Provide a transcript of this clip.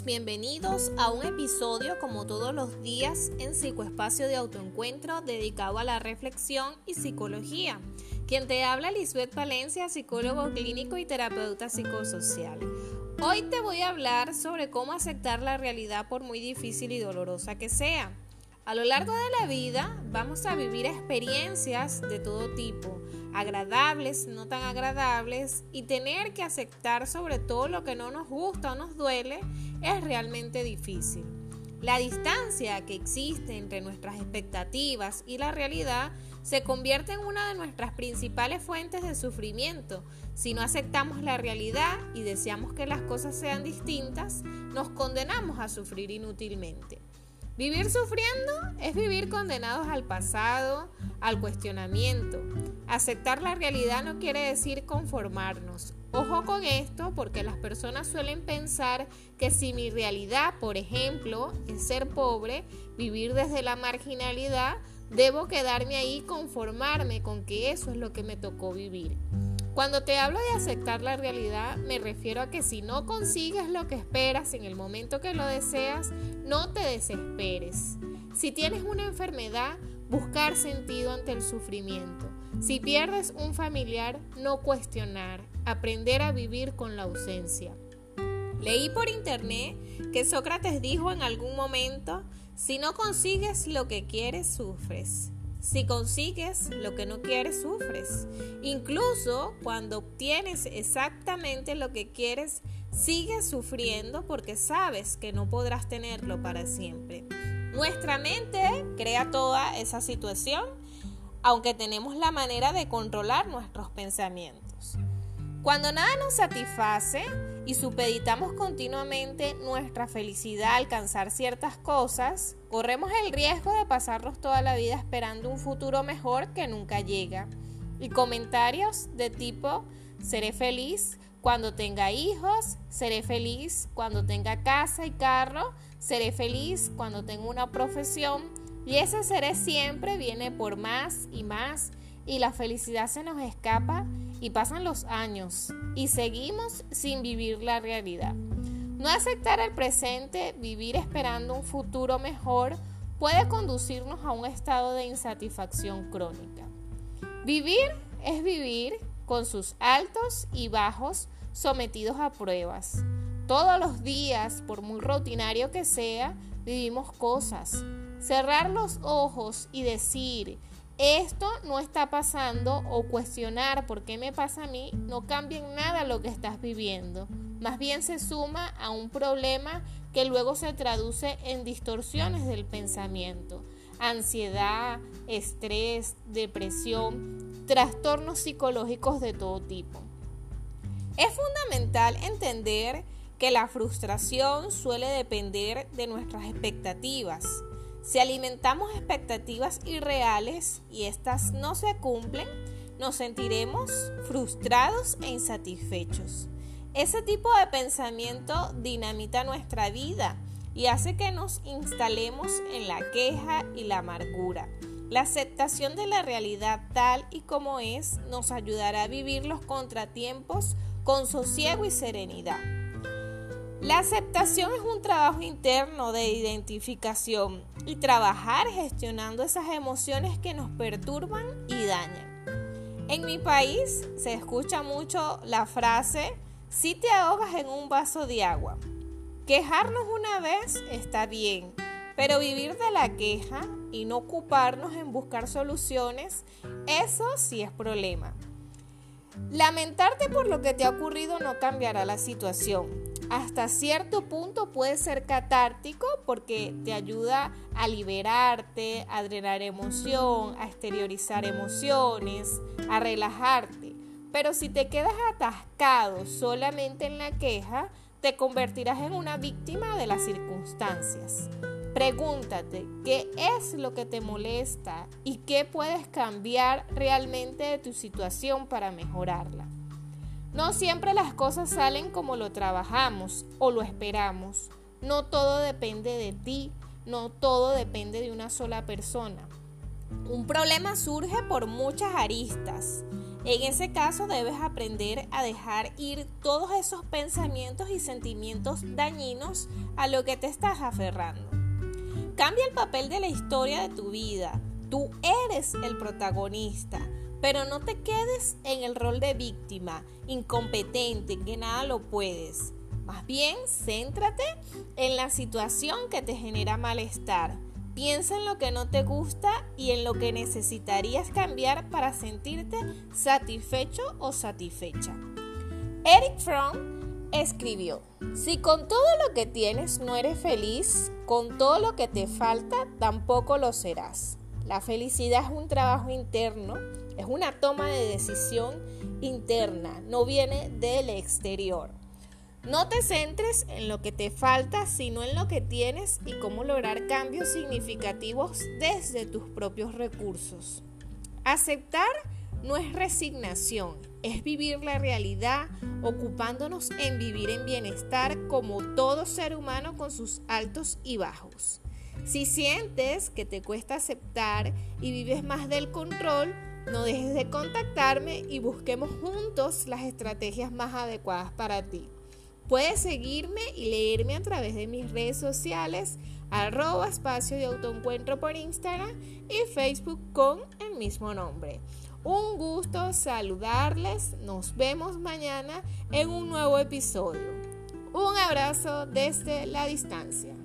bienvenidos a un episodio como todos los días en Psicoespacio de Autoencuentro dedicado a la reflexión y psicología. Quien te habla Lisbeth Valencia, psicólogo clínico y terapeuta psicosocial. Hoy te voy a hablar sobre cómo aceptar la realidad por muy difícil y dolorosa que sea. A lo largo de la vida vamos a vivir experiencias de todo tipo, agradables, no tan agradables, y tener que aceptar sobre todo lo que no nos gusta o nos duele es realmente difícil. La distancia que existe entre nuestras expectativas y la realidad se convierte en una de nuestras principales fuentes de sufrimiento. Si no aceptamos la realidad y deseamos que las cosas sean distintas, nos condenamos a sufrir inútilmente. Vivir sufriendo es vivir condenados al pasado, al cuestionamiento. Aceptar la realidad no quiere decir conformarnos. Ojo con esto porque las personas suelen pensar que si mi realidad, por ejemplo, es ser pobre, vivir desde la marginalidad, debo quedarme ahí y conformarme con que eso es lo que me tocó vivir. Cuando te hablo de aceptar la realidad, me refiero a que si no consigues lo que esperas en el momento que lo deseas, no te desesperes. Si tienes una enfermedad, buscar sentido ante el sufrimiento. Si pierdes un familiar, no cuestionar, aprender a vivir con la ausencia. Leí por internet que Sócrates dijo en algún momento, si no consigues lo que quieres, sufres. Si consigues lo que no quieres, sufres. Incluso cuando obtienes exactamente lo que quieres, sigues sufriendo porque sabes que no podrás tenerlo para siempre. Nuestra mente crea toda esa situación, aunque tenemos la manera de controlar nuestros pensamientos. Cuando nada nos satisface y supeditamos continuamente nuestra felicidad a alcanzar ciertas cosas, corremos el riesgo de pasarnos toda la vida esperando un futuro mejor que nunca llega. Y comentarios de tipo, seré feliz cuando tenga hijos, seré feliz cuando tenga casa y carro, seré feliz cuando tenga una profesión, y ese seré siempre viene por más y más, y la felicidad se nos escapa y pasan los años y seguimos sin vivir la realidad. No aceptar el presente, vivir esperando un futuro mejor, puede conducirnos a un estado de insatisfacción crónica. Vivir es vivir con sus altos y bajos sometidos a pruebas. Todos los días, por muy rutinario que sea, vivimos cosas. Cerrar los ojos y decir, esto no está pasando o cuestionar por qué me pasa a mí no cambia en nada lo que estás viviendo. Más bien se suma a un problema que luego se traduce en distorsiones del pensamiento. Ansiedad, estrés, depresión, trastornos psicológicos de todo tipo. Es fundamental entender que la frustración suele depender de nuestras expectativas si alimentamos expectativas irreales y estas no se cumplen, nos sentiremos frustrados e insatisfechos. Ese tipo de pensamiento dinamita nuestra vida y hace que nos instalemos en la queja y la amargura. La aceptación de la realidad tal y como es nos ayudará a vivir los contratiempos con sosiego y serenidad. La aceptación es un trabajo interno de identificación y trabajar gestionando esas emociones que nos perturban y dañan. En mi país se escucha mucho la frase, si te ahogas en un vaso de agua. Quejarnos una vez está bien, pero vivir de la queja y no ocuparnos en buscar soluciones, eso sí es problema. Lamentarte por lo que te ha ocurrido no cambiará la situación hasta cierto punto puede ser catártico porque te ayuda a liberarte, a drenar emoción, a exteriorizar emociones, a relajarte. Pero si te quedas atascado solamente en la queja, te convertirás en una víctima de las circunstancias. Pregúntate qué es lo que te molesta y qué puedes cambiar realmente de tu situación para mejorarla. No siempre las cosas salen como lo trabajamos o lo esperamos. No todo depende de ti, no todo depende de una sola persona. Un problema surge por muchas aristas. En ese caso debes aprender a dejar ir todos esos pensamientos y sentimientos dañinos a lo que te estás aferrando. Cambia el papel de la historia de tu vida. Tú eres el protagonista, pero no te quedes en el rol de víctima, incompetente, que nada lo puedes. Más bien, céntrate en la situación que te genera malestar. Piensa en lo que no te gusta y en lo que necesitarías cambiar para sentirte satisfecho o satisfecha. Eric Fromm escribió, si con todo lo que tienes no eres feliz, con todo lo que te falta tampoco lo serás. La felicidad es un trabajo interno, es una toma de decisión interna, no viene del exterior. No te centres en lo que te falta, sino en lo que tienes y cómo lograr cambios significativos desde tus propios recursos. Aceptar no es resignación, es vivir la realidad ocupándonos en vivir en bienestar como todo ser humano con sus altos y bajos. Si sientes que te cuesta aceptar y vives más del control, no dejes de contactarme y busquemos juntos las estrategias más adecuadas para ti. Puedes seguirme y leerme a través de mis redes sociales, arroba espacio de autoencuentro por Instagram y Facebook con el mismo nombre. Un gusto saludarles, nos vemos mañana en un nuevo episodio. Un abrazo desde la distancia.